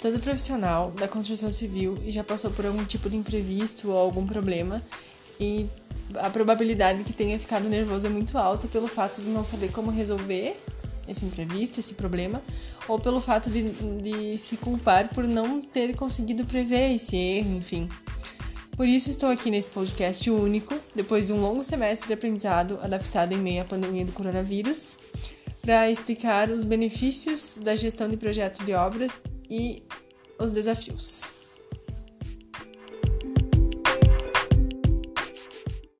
todo profissional da construção civil já passou por algum tipo de imprevisto ou algum problema e a probabilidade que tenha ficado nervoso é muito alta pelo fato de não saber como resolver esse imprevisto, esse problema, ou pelo fato de, de se culpar por não ter conseguido prever esse erro, enfim. Por isso estou aqui nesse podcast único, depois de um longo semestre de aprendizado adaptado em meio à pandemia do coronavírus, para explicar os benefícios da gestão de projetos de obras e os desafios.